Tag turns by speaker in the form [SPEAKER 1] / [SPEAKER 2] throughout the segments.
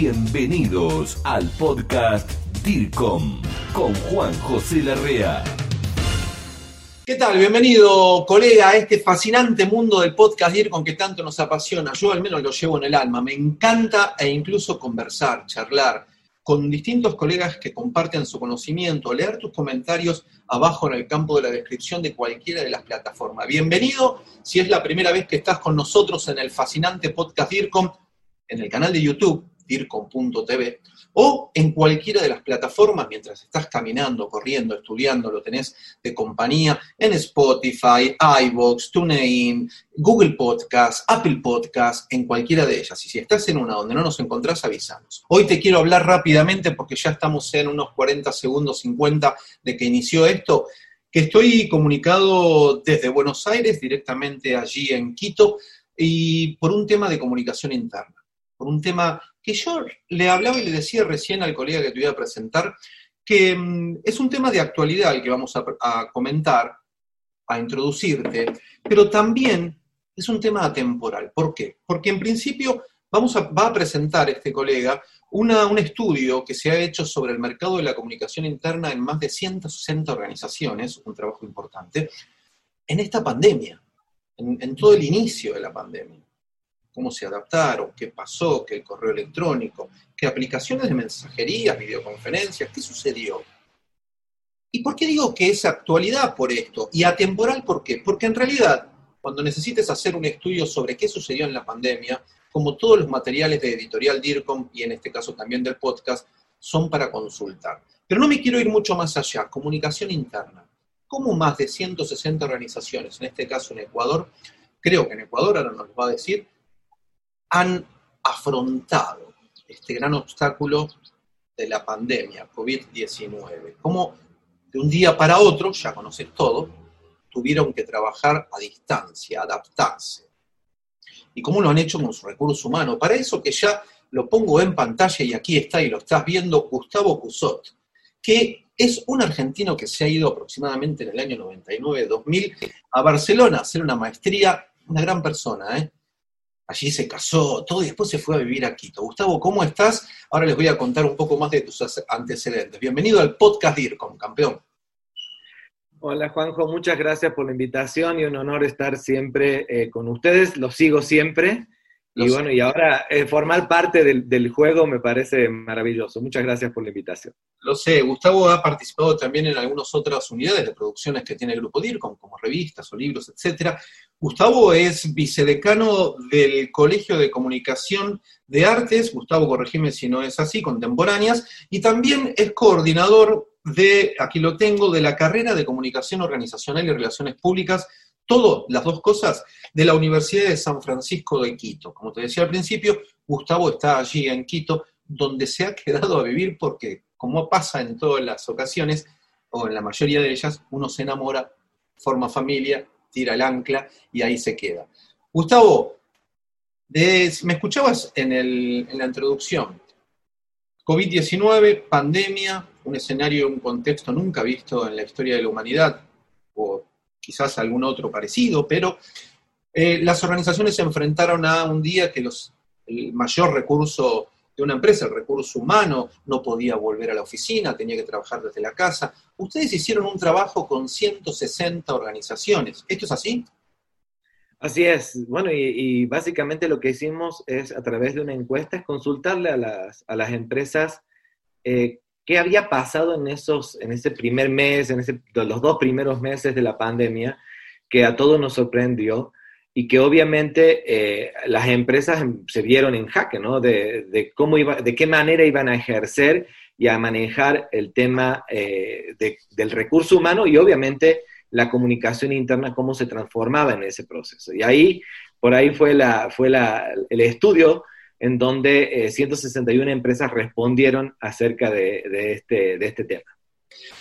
[SPEAKER 1] Bienvenidos al podcast DIRCOM con Juan José Larrea.
[SPEAKER 2] ¿Qué tal? Bienvenido, colega, a este fascinante mundo del podcast DIRCOM que tanto nos apasiona. Yo al menos lo llevo en el alma. Me encanta e incluso conversar, charlar con distintos colegas que comparten su conocimiento, leer tus comentarios abajo en el campo de la descripción de cualquiera de las plataformas. Bienvenido si es la primera vez que estás con nosotros en el fascinante podcast DIRCOM, en el canal de YouTube dircom.tv o en cualquiera de las plataformas mientras estás caminando, corriendo, estudiando, lo tenés de compañía en Spotify, iVoox, TuneIn, Google Podcast, Apple Podcast, en cualquiera de ellas. Y si estás en una donde no nos encontrás, avisanos. Hoy te quiero hablar rápidamente porque ya estamos en unos 40 segundos, 50 de que inició esto, que estoy comunicado desde Buenos Aires, directamente allí en Quito, y por un tema de comunicación interna por un tema que yo le hablaba y le decía recién al colega que te voy a presentar, que mm, es un tema de actualidad el que vamos a, comentar, a introducirte, pero también es un tema atemporal. ¿Por qué? Porque en principio vamos a, va a presentar este colega un estudio que se ha hecho sobre el mercado de la comunicación interna en más de 160 organizaciones, un trabajo importante, en esta pandemia, en todo el inicio de la pandemia cómo se adaptaron, qué pasó, qué el correo electrónico, qué aplicaciones de mensajería, videoconferencias, qué sucedió. ¿Y por qué digo que es actualidad por esto? Y atemporal, ¿por qué? Porque en realidad, cuando necesites hacer un estudio sobre qué sucedió en la pandemia, como todos los materiales de editorial DIRCOM y en este caso también del podcast, son para consultar. Pero no me quiero ir mucho más allá. Comunicación interna. ¿Cómo más de 160 organizaciones, en este caso en Ecuador, creo que en Ecuador ahora nos va a decir, han afrontado este gran obstáculo de la pandemia COVID-19. Como de un día para otro, ya conoces todo, tuvieron que trabajar a distancia, adaptarse. Y cómo lo han hecho con su recurso humano. Para eso que ya lo pongo en pantalla y aquí está y lo estás viendo, Gustavo Cusot, que es un argentino que se ha ido aproximadamente en el año 99-2000 a Barcelona a hacer una maestría, una gran persona, ¿eh? Allí se casó, todo, y después se fue a vivir a Quito. Gustavo, ¿cómo estás? Ahora les voy a contar un poco más de tus antecedentes. Bienvenido al podcast DIRCOM, campeón.
[SPEAKER 3] Hola Juanjo, muchas gracias por la invitación y un honor estar siempre eh, con ustedes. Los sigo siempre. y bueno, y ahora eh, formar parte del, del, juego me parece maravilloso. Muchas gracias por la invitación.
[SPEAKER 2] Lo sé, Gustavo ha participado también en algunas otras unidades de producciones que tiene el Grupo DIRCOM, como revistas o libros, etcétera. Gustavo es vicedecano del Colegio de Comunicación de Artes, Gustavo, corregime si no es así, contemporáneas, y también es coordinador de, aquí lo tengo, de la carrera de Comunicación Organizacional y Relaciones Públicas, todo, las dos cosas, de la Universidad de San Francisco de Quito. Como te decía al principio, Gustavo está allí en Quito, donde se ha quedado a vivir porque, como pasa en todas las ocasiones, o en la mayoría de ellas, uno se enamora, forma familia tira el ancla y ahí se queda. Gustavo, me escuchabas en, la introducción. COVID-19, pandemia, un escenario, un contexto nunca visto en la historia de la humanidad, o quizás algún otro parecido, pero eh, las organizaciones se enfrentaron a un día que los, el mayor recurso de una empresa, el recurso humano, no podía volver a la oficina, tenía que trabajar desde la casa. Ustedes hicieron un trabajo con 160 organizaciones. ¿Esto es así?
[SPEAKER 3] Así es. Bueno, y, básicamente lo que hicimos es, a través de una encuesta, es consultarle a las, a las empresas eh, qué había pasado en, esos, en ese primer mes, en ese, los dos primeros meses de la pandemia, que a todos nos sorprendió y que obviamente eh, las empresas se vieron en jaque, ¿no? De, cómo iba, de qué manera iban a ejercer y a manejar el tema eh, del recurso humano y obviamente la comunicación interna, cómo se transformaba en ese proceso. Y ahí, por ahí fue, la, fue la, el estudio en donde 161 eh, empresas respondieron acerca de, este, de este tema.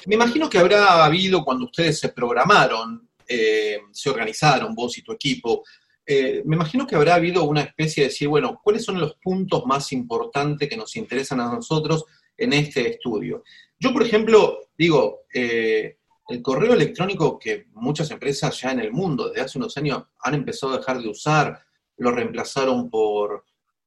[SPEAKER 2] Me imagino que habrá habido cuando ustedes se programaron eh, se organizaron, vos y tu equipo, eh, me imagino que habrá habido una especie de decir, bueno, ¿cuáles son los puntos más importantes que nos interesan a nosotros en este estudio? Yo, por ejemplo, digo, eh, el correo electrónico que muchas empresas ya en el mundo desde hace unos años han empezado a dejar de usar, lo reemplazaron por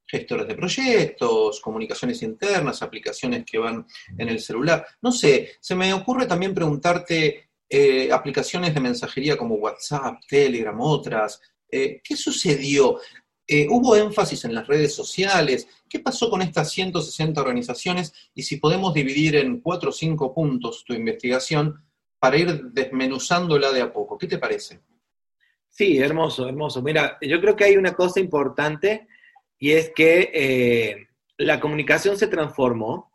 [SPEAKER 2] gestores de proyectos, comunicaciones internas, aplicaciones que van en el celular. No sé, se me ocurre también preguntarte eh, aplicaciones de mensajería como WhatsApp, Telegram, otras. Eh, ¿Qué sucedió? Eh, ¿Hubo énfasis en las redes sociales? ¿Qué pasó con estas 160 organizaciones? Y si podemos dividir en cuatro o cinco puntos tu investigación para ir desmenuzándola de a poco. ¿Qué te parece?
[SPEAKER 3] Sí, hermoso, hermoso. Mira, yo creo que hay una cosa importante y es que la comunicación se transformó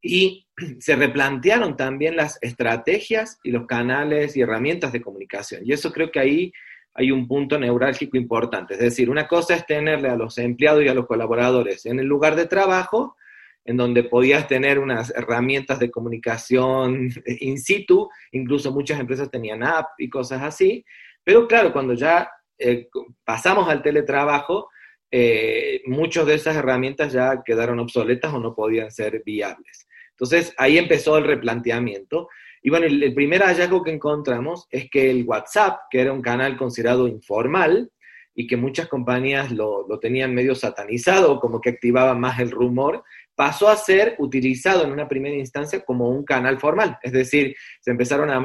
[SPEAKER 3] y se replantearon también las estrategias y los canales y herramientas de comunicación. Y eso creo que ahí hay un punto neurálgico importante. Es decir, una cosa es tenerle a los empleados y a los colaboradores en el lugar de trabajo, en donde podías tener unas herramientas de comunicación in situ, incluso muchas empresas tenían app y cosas así, pero claro, cuando ya eh, pasamos al teletrabajo, eh, muchas de esas herramientas ya quedaron obsoletas o no podían ser viables. Entonces ahí empezó el replanteamiento. Y bueno, el, primer hallazgo que encontramos es que el WhatsApp, que era un canal considerado informal y que muchas compañías lo, lo tenían medio satanizado, como que activaba más el rumor, pasó a ser utilizado en una primera instancia como un canal formal. Es decir, se empezaron a,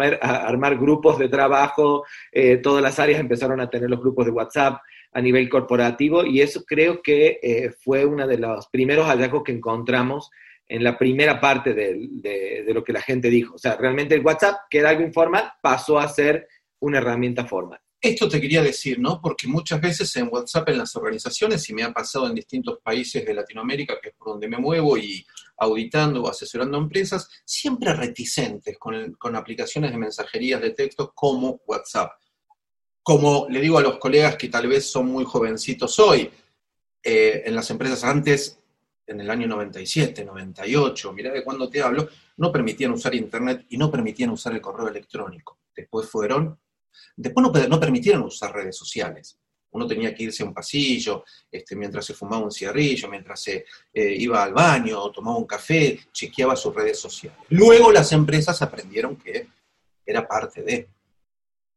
[SPEAKER 3] armar grupos de trabajo, eh, todas las áreas empezaron a tener los grupos de WhatsApp a nivel corporativo y eso creo que eh, fue uno de los primeros hallazgos que encontramos en la primera parte de, de, lo que la gente dijo. O sea, realmente el WhatsApp, que era algo informal, pasó a ser una herramienta formal.
[SPEAKER 2] Esto te quería decir, ¿no? Porque muchas veces en WhatsApp, en las organizaciones, y me ha pasado en distintos países de Latinoamérica, que es por donde me muevo, y auditando o asesorando empresas, siempre reticentes con, aplicaciones de mensajerías de texto como WhatsApp. Como le digo a los colegas que tal vez son muy jovencitos hoy, eh, en las empresas antes, en el año 97, 98, mira de cuándo te hablo, no permitían usar Internet y no permitían usar el correo electrónico. Después fueron Después no, permitieron usar redes sociales. Uno tenía que irse a un pasillo este, mientras se fumaba un cigarrillo, mientras se eh, iba al baño, tomaba un café, chequeaba sus redes sociales. Luego las empresas aprendieron que era parte de.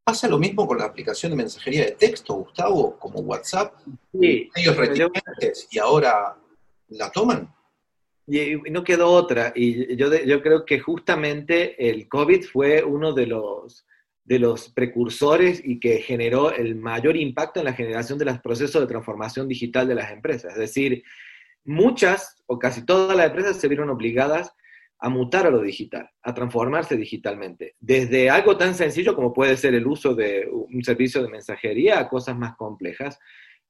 [SPEAKER 2] ¿Pasa lo mismo con la aplicación de mensajería de texto, Gustavo, como WhatsApp? Sí. Ellos reticentes y ahora la toman.
[SPEAKER 3] Y no quedó otra. Y yo, yo creo que justamente el COVID fue uno de los de los precursores y que generó el mayor impacto en la generación de los procesos de transformación digital de las empresas. Es decir, muchas o casi todas las empresas se vieron obligadas a mutar a lo digital, a transformarse digitalmente. Desde algo tan sencillo como puede ser el uso de un servicio de mensajería a cosas más complejas,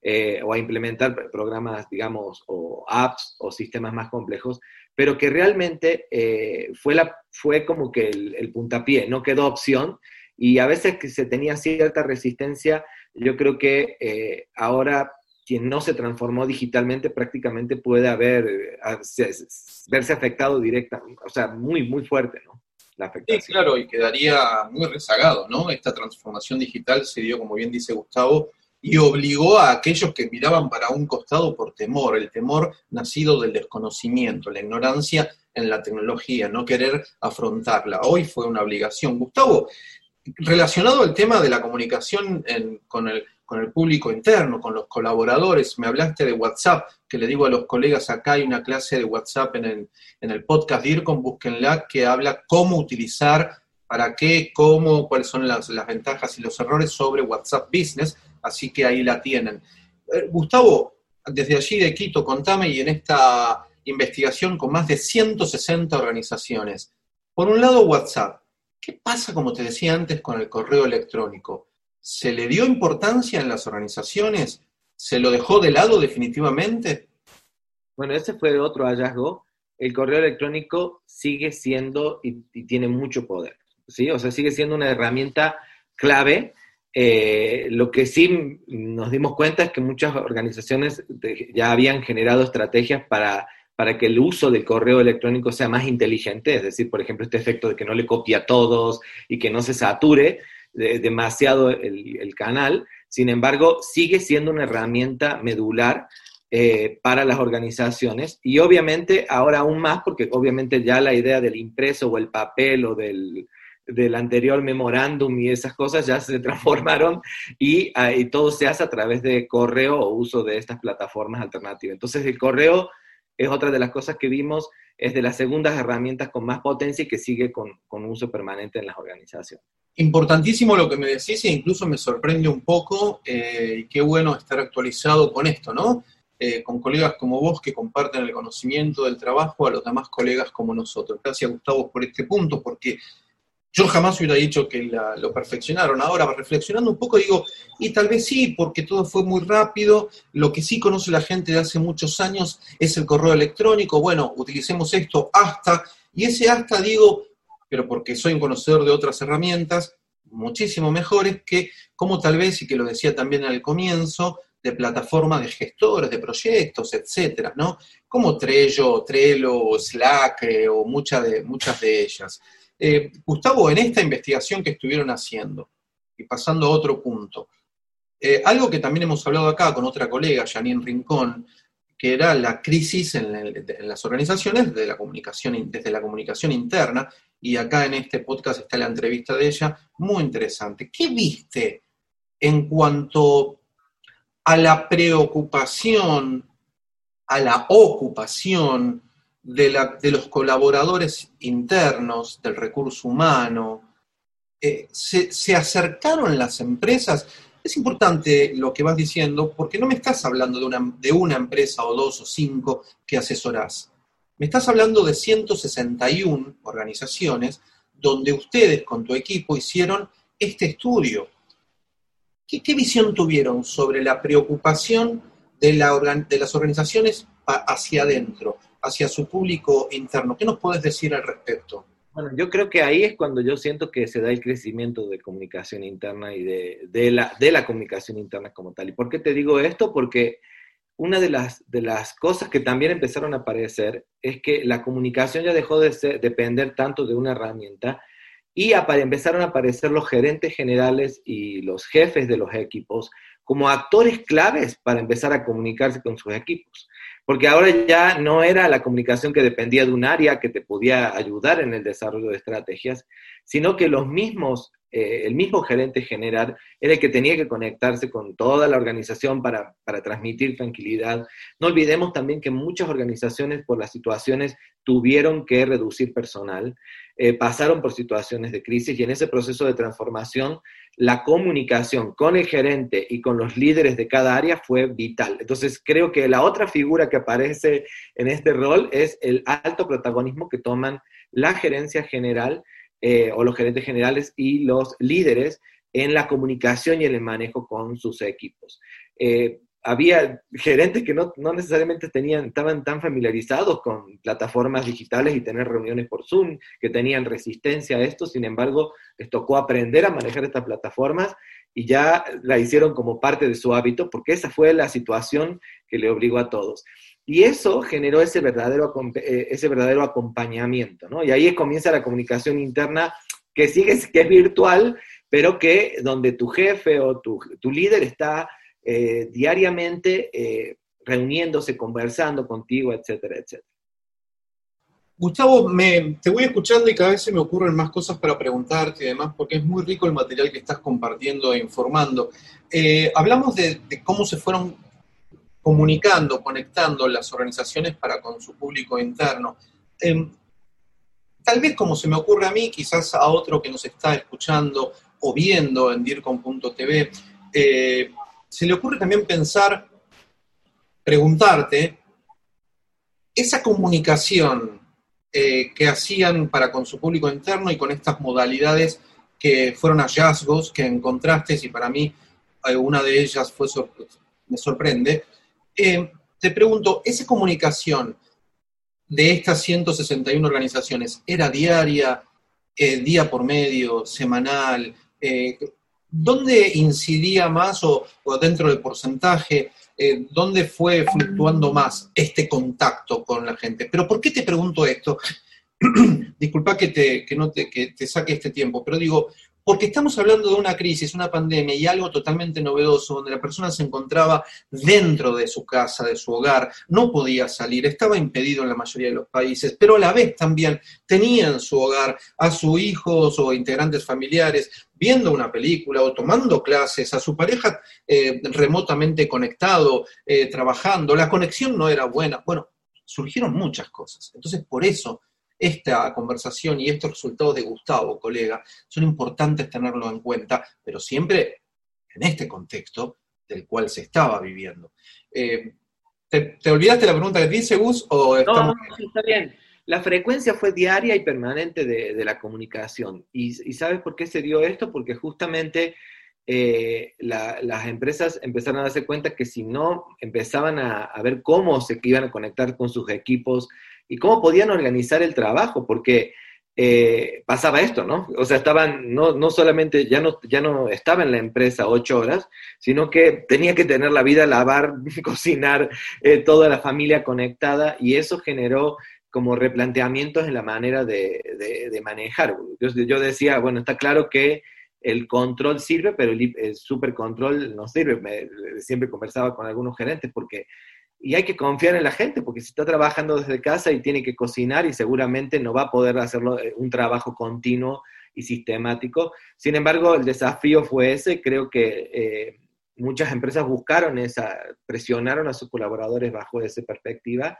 [SPEAKER 3] eh, o a implementar programas, digamos, o apps o sistemas más complejos, pero que realmente eh, fue, la, fue como que el, el puntapié, no quedó opción y a veces que se tenía cierta resistencia, yo creo que eh, ahora quien no se transformó digitalmente prácticamente puede haber, verse afectado directamente, o sea, muy, muy fuerte, ¿no?
[SPEAKER 2] La afectación. Sí, claro, y quedaría muy rezagado, ¿no? Esta transformación digital se dio, como bien dice Gustavo, y obligó a aquellos que miraban para un costado por temor, el temor nacido del desconocimiento, la ignorancia en la tecnología, no querer afrontarla. Hoy fue una obligación. Gustavo, relacionado al tema de la comunicación con, el, público interno, con los colaboradores, me hablaste de WhatsApp, que le digo a los colegas, acá hay una clase de WhatsApp en el, en el podcast DIRCOM, búsquenla, que habla cómo utilizar, para qué, cómo, cuáles son las, ventajas y los errores sobre WhatsApp Business, así que ahí la tienen. Eh, Gustavo, desde allí de Quito, contame, y en esta investigación con más de 160 organizaciones, por un lado WhatsApp, ¿Qué pasa, como te decía antes, con el correo electrónico? ¿Se le dio importancia en las organizaciones? ¿Se lo dejó de lado definitivamente?
[SPEAKER 3] Bueno, ese fue otro hallazgo. El correo electrónico sigue siendo y, tiene mucho poder, ¿sí? O sea, sigue siendo una herramienta clave. Eh, lo que sí nos dimos cuenta es que muchas organizaciones ya habían generado estrategias para para que el uso del correo electrónico sea más inteligente, es decir, por ejemplo, este efecto de que no le copie a todos y que no se sature demasiado el, canal. Sin embargo, sigue siendo una herramienta medular eh, para las organizaciones y obviamente ahora aún más, porque obviamente ya la idea del impreso o el papel o del, del anterior memorándum y esas cosas ya se transformaron y, ah, y, todo se hace a través de correo o uso de estas plataformas alternativas. Entonces el correo es otra de las cosas que vimos, es de las segundas herramientas con más potencia y que sigue con, con uso permanente en las organizaciones.
[SPEAKER 2] Importantísimo lo que me decís e incluso me sorprende un poco eh, y qué bueno estar actualizado con esto, ¿no? Eh, con colegas como vos que comparten el conocimiento del trabajo a los demás colegas como nosotros. Gracias Gustavo por este punto, porque yo jamás hubiera dicho que lo perfeccionaron. Ahora, reflexionando un poco, digo, y tal vez sí, porque todo fue muy rápido. Lo que sí conoce la gente de hace muchos años es el correo electrónico. Bueno, utilicemos esto hasta, y ese hasta digo, pero porque soy un conocedor de otras herramientas muchísimo mejores que, como tal vez, y que lo decía también al comienzo, de plataformas de gestores, de proyectos, etcétera, ¿no? Como Trello, Trello, Slack eh, o muchas de, muchas de ellas. Eh, Gustavo, en esta investigación que estuvieron haciendo, y pasando a otro punto, eh, algo que también hemos hablado acá con otra colega, Janine Rincón, que era la crisis en, las organizaciones desde la comunicación interna, y acá en este podcast está la entrevista de ella, muy interesante. ¿Qué viste en cuanto a la preocupación, a la ocupación de, los colaboradores internos del recurso humano, eh, se, acercaron las empresas. Es importante lo que vas diciendo porque no me estás hablando de una, de una empresa o dos o cinco que asesorás. Me estás hablando de 161 organizaciones donde ustedes con tu equipo hicieron este estudio. ¿Qué, qué visión tuvieron sobre la preocupación de, la, de las organizaciones hacia adentro? Hacia su público interno. ¿Qué nos puedes decir al respecto?
[SPEAKER 3] Bueno, yo creo que ahí es cuando yo siento que se da el crecimiento de comunicación interna y de, la, de la comunicación interna como tal. ¿Y por qué te digo esto? Porque una de las, de las cosas que también empezaron a aparecer es que la comunicación ya dejó de depender tanto de una herramienta y empezaron a aparecer los gerentes generales y los jefes de los equipos como actores claves para empezar a comunicarse con sus equipos porque ahora ya no era la comunicación que dependía de un área que te podía ayudar en el desarrollo de estrategias, sino que los mismos, eh, el mismo gerente general era el que tenía que conectarse con toda la organización para, para transmitir tranquilidad. No olvidemos también que muchas organizaciones por las situaciones tuvieron que reducir personal, eh, pasaron por situaciones de crisis y en ese proceso de transformación la comunicación con el gerente y con los líderes de cada área fue vital. Entonces, creo que la otra figura que aparece en este rol es el alto protagonismo que toman la gerencia general eh, o los gerentes generales y los líderes en la comunicación y el manejo con sus equipos. Eh, había gerentes que no, no, necesariamente tenían, estaban tan familiarizados con plataformas digitales y tener reuniones por Zoom, que tenían resistencia a esto, sin embargo, les tocó aprender a manejar estas plataformas y ya la hicieron como parte de su hábito, porque esa fue la situación que le obligó a todos. Y eso generó ese verdadero, eh, ese verdadero acompañamiento, ¿no? Y ahí comienza la comunicación interna que sigue, que es virtual, pero que donde tu jefe o tu, tu líder está eh, diariamente eh, reuniéndose, conversando contigo, etcétera, etcétera.
[SPEAKER 2] Gustavo, me, te voy escuchando y cada vez se me ocurren más cosas para preguntarte y demás, porque es muy rico el material que estás compartiendo e informando. Eh, hablamos de, cómo se fueron comunicando, conectando las organizaciones para con su público interno. Em, tal vez como se me ocurre a mí, quizás a otro que nos está escuchando o viendo en DIRCOM.tv, se le ocurre también pensar, preguntarte, esa comunicación eh, que hacían para con su público interno y con estas modalidades que fueron hallazgos que encontraste, y para mí eh, una de ellas fue me sorprende, eh, te pregunto, ¿esa comunicación de estas 161 organizaciones era diaria, día por medio, semanal? ¿Dónde incidía más o, dentro del porcentaje, eh, dónde fue fluctuando más este contacto con la gente? Pero ¿por qué te pregunto esto? Disculpa que te, no te, que te saque este tiempo, pero digo, porque estamos hablando de una crisis, una pandemia y algo totalmente novedoso, donde la persona se encontraba dentro de su casa, de su hogar, no podía salir, estaba impedido en la mayoría de los países, pero a la vez también tenía en su hogar a sus hijos o integrantes familiares viendo una película o tomando clases, a su pareja eh, remotamente conectado, eh, trabajando, la conexión no era buena. Bueno, surgieron muchas cosas. Entonces, por eso esta conversación y estos resultados de Gustavo, colega, son importantes tenerlo en cuenta, pero siempre en este contexto del cual se estaba viviendo. Eh, ¿te, olvidaste la pregunta que te hice, Gus? O
[SPEAKER 3] estamos... No, está bien. La frecuencia fue diaria y permanente de, la comunicación. Y, sabes por qué se dio esto? Porque justamente eh, las empresas empezaron a darse cuenta que si no empezaban a, a ver cómo se iban a conectar con sus equipos, y cómo podían organizar el trabajo, porque eh, pasaba esto, ¿no? O sea, estaban, no, no solamente, ya no, ya no estaba en la empresa ocho horas, sino que tenía que tener la vida, lavar, cocinar, eh, toda la familia conectada, y eso generó como replanteamientos en la manera de, de, manejar. Yo, decía, bueno, está claro que el control sirve, pero el, el super control no sirve. Siempre conversaba con algunos gerentes porque y hay que confiar en la gente, porque si está trabajando desde casa y tiene que cocinar y seguramente no va a poder hacerlo eh, un trabajo continuo y sistemático. Sin embargo, el desafío fue ese, creo que eh, muchas empresas buscaron esa, presionaron a sus colaboradores bajo esa perspectiva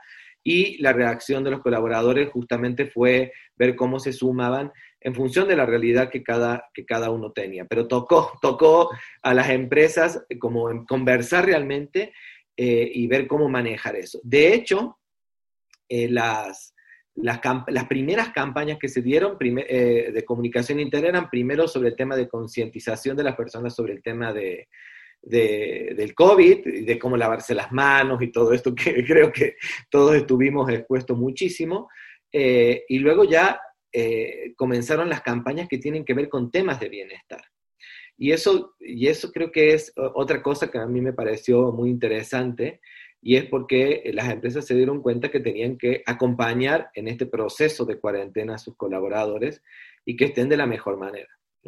[SPEAKER 3] y la reacción de los colaboradores justamente fue ver cómo se sumaban en función de la realidad que cada, que cada uno tenía. Pero tocó, tocó a las empresas como conversar realmente eh, y ver cómo manejar eso. De hecho, eh, las, las, primeras campañas que se dieron eh, de comunicación interna eran primero sobre el tema de concientización de las personas sobre el tema de, del COVID, de cómo lavarse las manos y todo esto que creo que todos estuvimos expuestos muchísimo. y luego ya comenzaron las campañas que tienen que ver con temas de bienestar. Y eso, y eso creo que es otra cosa que a mí me pareció muy interesante, y es porque las empresas se dieron cuenta que tenían que acompañar en este proceso de cuarentena a sus colaboradores y que estén de la mejor manera.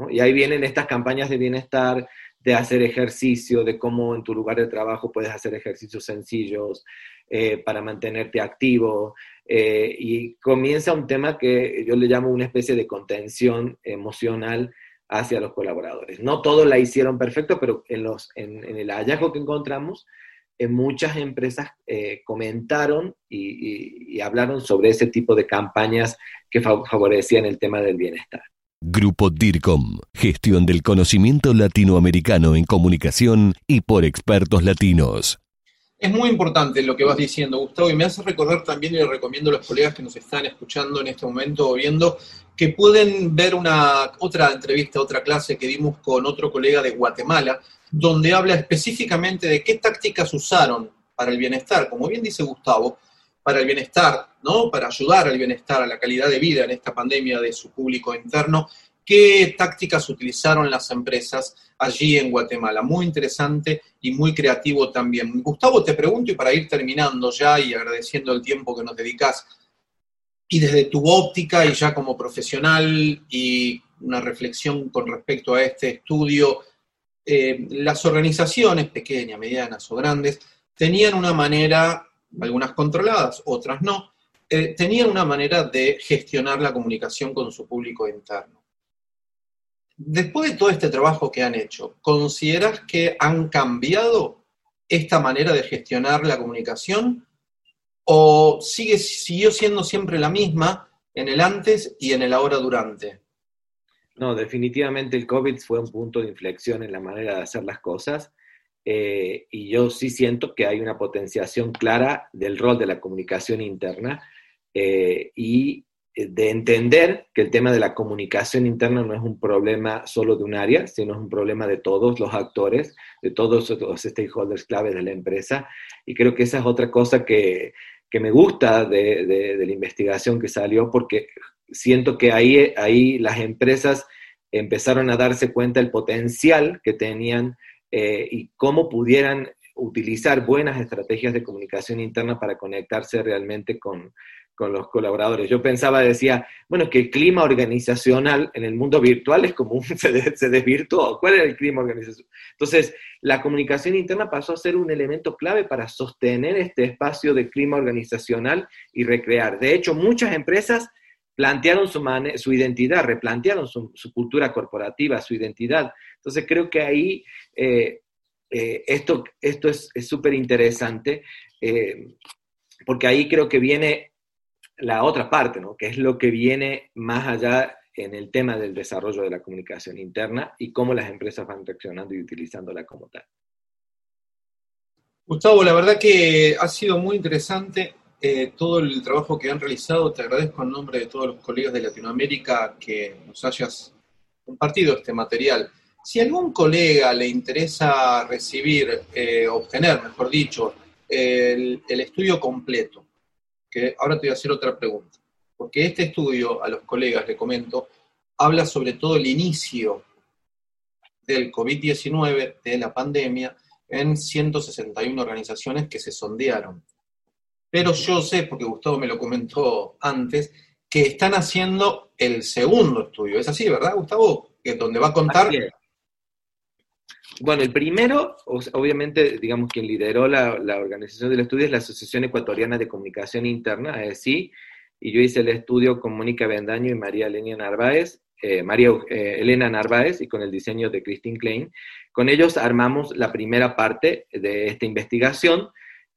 [SPEAKER 3] Y ahí vienen estas campañas de bienestar, de hacer ejercicio, de cómo en tu lugar de trabajo puedes hacer ejercicios sencillos eh, para mantenerte activo. Eh, y comienza un tema que yo le llamo una especie de contención emocional hacia los colaboradores. No todos la hicieron perfecto, pero en, los, en, el hallazgo que encontramos, en muchas empresas eh, comentaron y, hablaron sobre ese tipo de campañas que favorecían el tema del bienestar.
[SPEAKER 1] Grupo DIRCOM, gestión del conocimiento latinoamericano en comunicación y por expertos latinos.
[SPEAKER 2] Es muy importante lo que vas diciendo, Gustavo, y me hace recordar también, y le recomiendo a los colegas que nos están escuchando en este momento o viendo, que pueden ver una otra entrevista, otra clase que dimos con otro colega de Guatemala, donde habla específicamente de qué tácticas usaron para el bienestar, como bien dice Gustavo, para el bienestar, ¿no? Para ayudar al bienestar, a la calidad de vida en esta pandemia de su público interno, qué tácticas utilizaron las empresas allí en Guatemala. Muy interesante y muy creativo también. Gustavo, te pregunto, y para ir terminando ya y agradeciendo el tiempo que nos dedicas, y desde tu óptica y ya como profesional y una reflexión con respecto a este estudio, eh, las organizaciones, pequeñas, medianas o grandes, tenían una manera, algunas controladas, otras no, eh, tenían una manera de gestionar la comunicación con su público interno. Después de todo este trabajo que han hecho, ¿consideras que han cambiado esta manera de gestionar la comunicación o sigue, siguió siendo siempre la misma en el antes y en el ahora durante?
[SPEAKER 3] No, definitivamente el COVID fue un punto de inflexión en la manera de hacer las cosas eh, y yo sí siento que hay una potenciación clara del rol de la comunicación interna eh, y eh, de entender que el tema de la comunicación interna no es un problema solo de un área, sino es un problema de todos los actores, de todos los stakeholders claves de la empresa. Y creo que esa es otra cosa que, que me gusta de, de, la investigación que salió, porque siento que ahí, ahí las empresas empezaron a darse cuenta del potencial que tenían eh, y cómo pudieran utilizar buenas estrategias de comunicación interna para conectarse realmente con, con los colaboradores. Yo pensaba, decía, bueno, que el clima organizacional en el mundo virtual es como se, se desvirtuó. ¿Cuál era el clima organizacional? Entonces, la comunicación interna pasó a ser un elemento clave para sostener este espacio de clima organizacional y recrear. De hecho, muchas empresas plantearon su, identidad, replantearon su, cultura corporativa, su identidad. Entonces, creo que ahí eh, eh, esto, esto es súper interesante. Eh, porque ahí creo que viene la otra parte, ¿no? que es lo que viene más allá en el tema del desarrollo de la comunicación interna y cómo las empresas van reaccionando y utilizándola como tal.
[SPEAKER 2] Gustavo, la verdad que ha sido muy interesante eh, todo el trabajo que han realizado. Te agradezco en nombre de todos los colegas de Latinoamérica que nos hayas compartido este material. Si a algún colega le interesa recibir, eh, obtener, mejor dicho, el estudio completo, que ahora te voy a hacer otra pregunta, porque este estudio, a los colegas le comento, habla sobre todo el inicio del COVID-19, de la pandemia, en 161 organizaciones que se sondearon. Pero yo sé, porque Gustavo me lo comentó antes, que están haciendo el segundo estudio. Es así, ¿verdad, Gustavo? Que donde va a contar
[SPEAKER 3] bueno, el primero, obviamente, digamos, quien lideró la, organización del estudio es la Asociación Ecuatoriana de Comunicación Interna, AECI, y yo hice el estudio con Mónica Bendaño y María Elena Narváez, eh, María eh, Elena Narváez y con el diseño de Christine Klein. Con ellos armamos la primera parte de esta investigación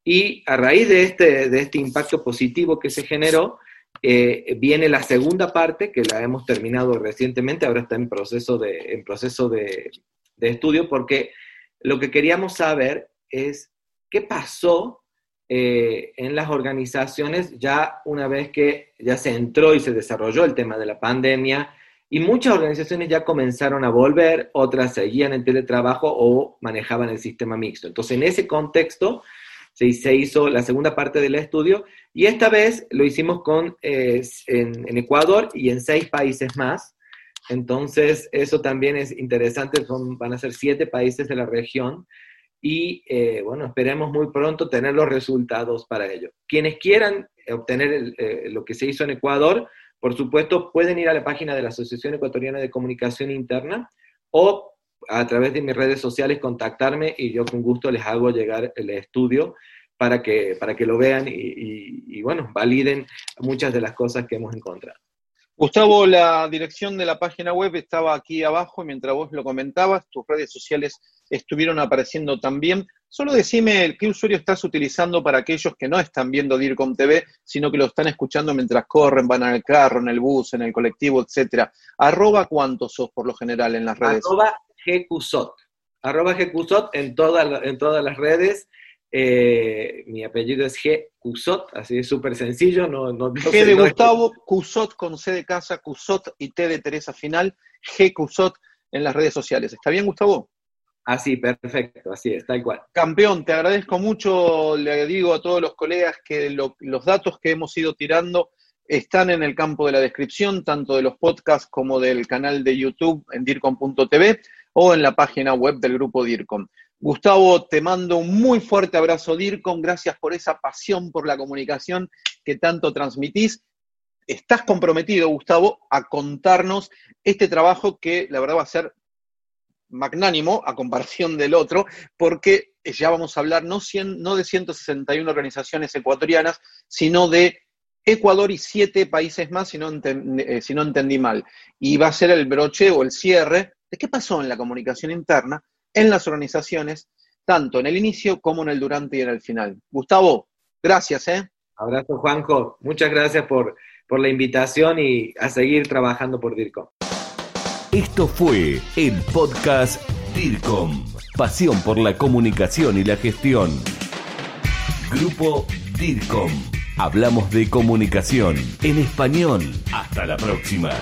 [SPEAKER 3] y a raíz de este, de este impacto positivo que se generó, eh, viene la segunda parte, que la hemos terminado recientemente, ahora está en proceso de, en proceso de, de estudio porque lo que queríamos saber es qué pasó eh, en las organizaciones ya una vez que ya se entró y se desarrolló el tema de la pandemia y muchas organizaciones ya comenzaron a volver, otras seguían en teletrabajo o manejaban el sistema mixto. Entonces, en ese contexto se, hizo la segunda parte del estudio y esta vez lo hicimos con, eh, en Ecuador y en seis países más. Entonces, eso también es interesante, van a ser siete países de la región y eh, bueno, esperemos muy pronto tener los resultados para ello. Quienes quieran obtener eh, lo que se hizo en Ecuador, por supuesto, pueden ir a la página de la Asociación Ecuatoriana de Comunicación Interna o a través de mis redes sociales contactarme y yo con gusto les hago llegar el estudio para que, para que lo vean y, y bueno, validen muchas de las cosas que hemos encontrado.
[SPEAKER 2] Gustavo, la dirección de la página web estaba aquí abajo mientras vos lo comentabas, tus redes sociales estuvieron apareciendo también. Solo decime qué usuario estás utilizando para aquellos que no están viendo DIRCOM TV, sino que lo están escuchando mientras corren, van al carro, en el bus, en el colectivo, etcétera. Arroba cuántos sos por lo general en las redes.
[SPEAKER 3] Arroba GQSOT. Arroba GQSOT en, en todas las redes. Eh, mi apellido es G. Cusot, así es súper sencillo. No, no,
[SPEAKER 2] G de Gustavo, Cusot con C de casa, Cusot y T de Teresa final, G Cusot en las redes sociales. ¿Está bien, Gustavo?
[SPEAKER 3] Así, perfecto, así es, tal cual.
[SPEAKER 2] Campeón, te agradezco mucho, le digo a todos los colegas que los datos que hemos ido tirando están en el campo de la descripción, tanto de los podcasts como del canal de YouTube en dircom.tv o en la página web del grupo DIRCOM. Gustavo, te mando un muy fuerte abrazo, DIRCOM. Gracias por esa pasión por la comunicación que tanto transmitís. Estás comprometido, Gustavo, a contarnos este trabajo que la verdad va a ser magnánimo a comparación del otro, porque ya vamos a hablar no, de 161 organizaciones ecuatorianas, sino de Ecuador y siete países más, si no, eh, si no entendí mal. Y va a ser el broche o el cierre de qué pasó en la comunicación interna en las organizaciones, tanto en el inicio como en el durante y en el final. Gustavo, gracias. ¿eh?
[SPEAKER 3] Abrazo, Juanjo. Muchas gracias por, por la invitación y a seguir trabajando por DIRCOM.
[SPEAKER 1] Esto fue el podcast DIRCOM. Pasión por la comunicación y la gestión. Grupo DIRCOM. Hablamos de comunicación en español. Hasta la próxima.